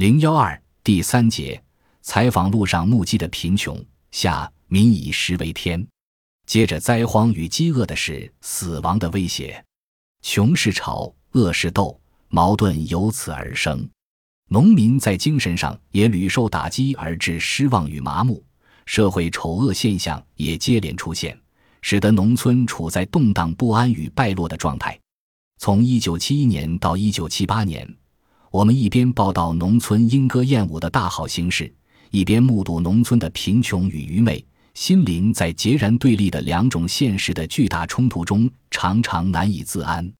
零幺二第三节采访路上目击的贫穷下民以食为天，接着灾荒与饥饿的是死亡的威胁，穷是吵，饿是斗，矛盾由此而生。农民在精神上也屡受打击，而致失望与麻木，社会丑恶现象也接连出现，使得农村处在动荡不安与败落的状态。从一九七一年到一九七八年。我们一边报道农村莺歌燕舞的大好形势，一边目睹农村的贫穷与愚昧，心灵在截然对立的两种现实的巨大冲突中，常常难以自安。